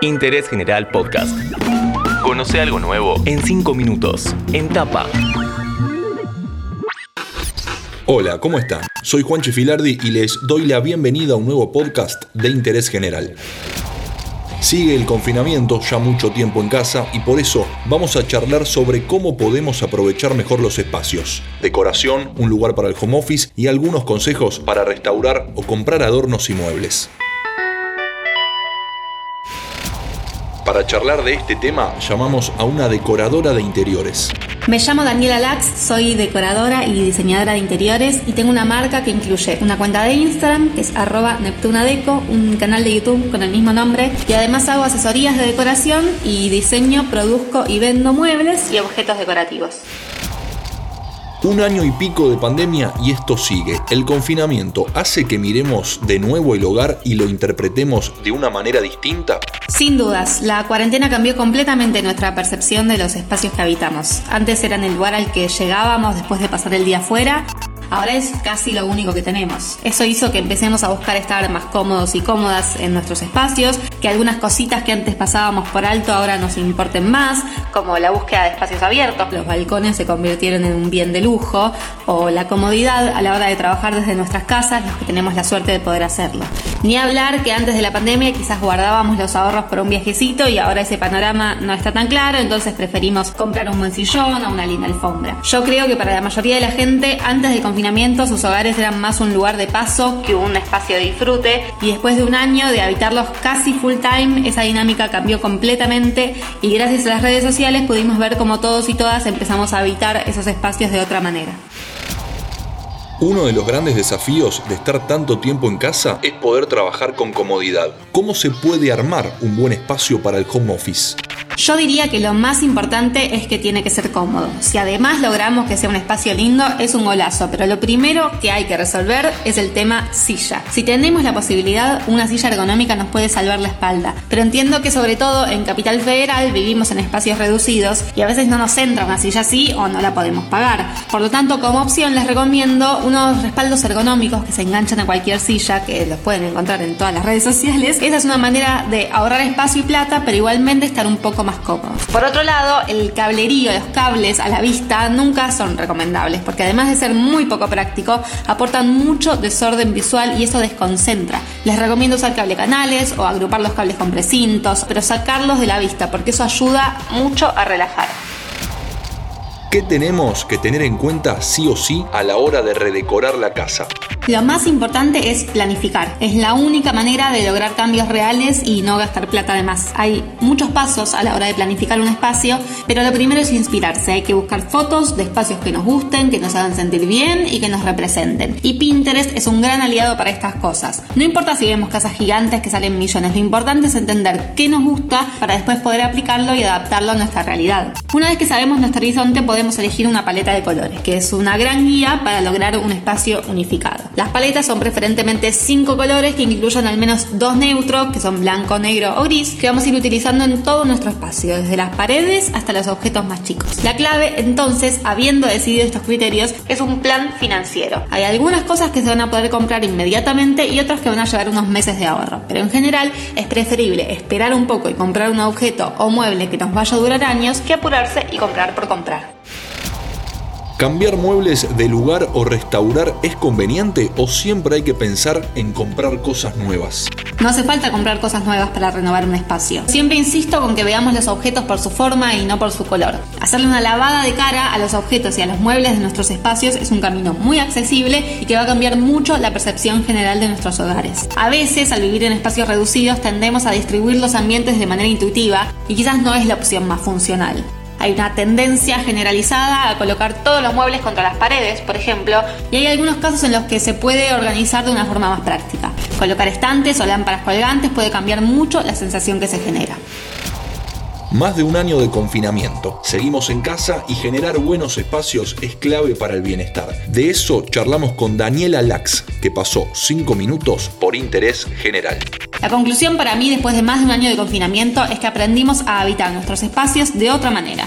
Interés General Podcast. Conoce algo nuevo en 5 minutos, en tapa. Hola, ¿cómo están? Soy Juan Filardi y les doy la bienvenida a un nuevo podcast de Interés General. Sigue el confinamiento ya mucho tiempo en casa y por eso vamos a charlar sobre cómo podemos aprovechar mejor los espacios. Decoración, un lugar para el home office y algunos consejos para restaurar o comprar adornos y muebles. Para charlar de este tema llamamos a una decoradora de interiores. Me llamo Daniela Lax, soy decoradora y diseñadora de interiores y tengo una marca que incluye una cuenta de Instagram que es arroba neptunadeco, un canal de YouTube con el mismo nombre y además hago asesorías de decoración y diseño, produzco y vendo muebles y objetos decorativos. Un año y pico de pandemia y esto sigue. El confinamiento hace que miremos de nuevo el hogar y lo interpretemos de una manera distinta. Sin dudas, la cuarentena cambió completamente nuestra percepción de los espacios que habitamos. Antes eran el lugar al que llegábamos después de pasar el día afuera ahora es casi lo único que tenemos. Eso hizo que empecemos a buscar estar más cómodos y cómodas en nuestros espacios, que algunas cositas que antes pasábamos por alto ahora nos importen más, como la búsqueda de espacios abiertos, los balcones se convirtieron en un bien de lujo, o la comodidad a la hora de trabajar desde nuestras casas, los que tenemos la suerte de poder hacerlo. Ni hablar que antes de la pandemia quizás guardábamos los ahorros por un viajecito y ahora ese panorama no está tan claro, entonces preferimos comprar un buen sillón o una linda alfombra. Yo creo que para la mayoría de la gente, antes de sus hogares eran más un lugar de paso que un espacio de disfrute y después de un año de habitarlos casi full time, esa dinámica cambió completamente y gracias a las redes sociales pudimos ver cómo todos y todas empezamos a habitar esos espacios de otra manera. Uno de los grandes desafíos de estar tanto tiempo en casa es poder trabajar con comodidad. ¿Cómo se puede armar un buen espacio para el home office? Yo diría que lo más importante es que tiene que ser cómodo. Si además logramos que sea un espacio lindo, es un golazo, pero lo primero que hay que resolver es el tema silla. Si tenemos la posibilidad, una silla ergonómica nos puede salvar la espalda, pero entiendo que sobre todo en Capital Federal vivimos en espacios reducidos y a veces no nos entra una silla así o no la podemos pagar. Por lo tanto, como opción les recomiendo unos respaldos ergonómicos que se enganchan a cualquier silla, que los pueden encontrar en todas las redes sociales. Esa es una manera de ahorrar espacio y plata, pero igualmente estar un poco más cómodos. Por otro lado, el cablerío, los cables a la vista nunca son recomendables porque además de ser muy poco práctico, aportan mucho desorden visual y eso desconcentra. Les recomiendo usar cable canales o agrupar los cables con precintos, pero sacarlos de la vista porque eso ayuda mucho a relajar. ¿Qué tenemos que tener en cuenta sí o sí a la hora de redecorar la casa? Lo más importante es planificar. Es la única manera de lograr cambios reales y no gastar plata de más. Hay muchos pasos a la hora de planificar un espacio, pero lo primero es inspirarse. Hay que buscar fotos de espacios que nos gusten, que nos hagan sentir bien y que nos representen. Y Pinterest es un gran aliado para estas cosas. No importa si vemos casas gigantes que salen millones, lo importante es entender qué nos gusta para después poder aplicarlo y adaptarlo a nuestra realidad. Una vez que sabemos nuestro horizonte, podemos elegir una paleta de colores, que es una gran guía para lograr un espacio unificado. Las paletas son preferentemente cinco colores que incluyen al menos dos neutros, que son blanco, negro o gris, que vamos a ir utilizando en todo nuestro espacio, desde las paredes hasta los objetos más chicos. La clave, entonces, habiendo decidido estos criterios, es un plan financiero. Hay algunas cosas que se van a poder comprar inmediatamente y otras que van a llevar unos meses de ahorro, pero en general es preferible esperar un poco y comprar un objeto o mueble que nos vaya a durar años que apurarse y comprar por comprar. ¿Cambiar muebles de lugar o restaurar es conveniente o siempre hay que pensar en comprar cosas nuevas? No hace falta comprar cosas nuevas para renovar un espacio. Siempre insisto con que veamos los objetos por su forma y no por su color. Hacerle una lavada de cara a los objetos y a los muebles de nuestros espacios es un camino muy accesible y que va a cambiar mucho la percepción general de nuestros hogares. A veces, al vivir en espacios reducidos, tendemos a distribuir los ambientes de manera intuitiva y quizás no es la opción más funcional. Hay una tendencia generalizada a colocar todos los muebles contra las paredes, por ejemplo, y hay algunos casos en los que se puede organizar de una forma más práctica. Colocar estantes o lámparas colgantes puede cambiar mucho la sensación que se genera. Más de un año de confinamiento. Seguimos en casa y generar buenos espacios es clave para el bienestar. De eso charlamos con Daniela Lax, que pasó 5 minutos por interés general. La conclusión para mí después de más de un año de confinamiento es que aprendimos a habitar nuestros espacios de otra manera.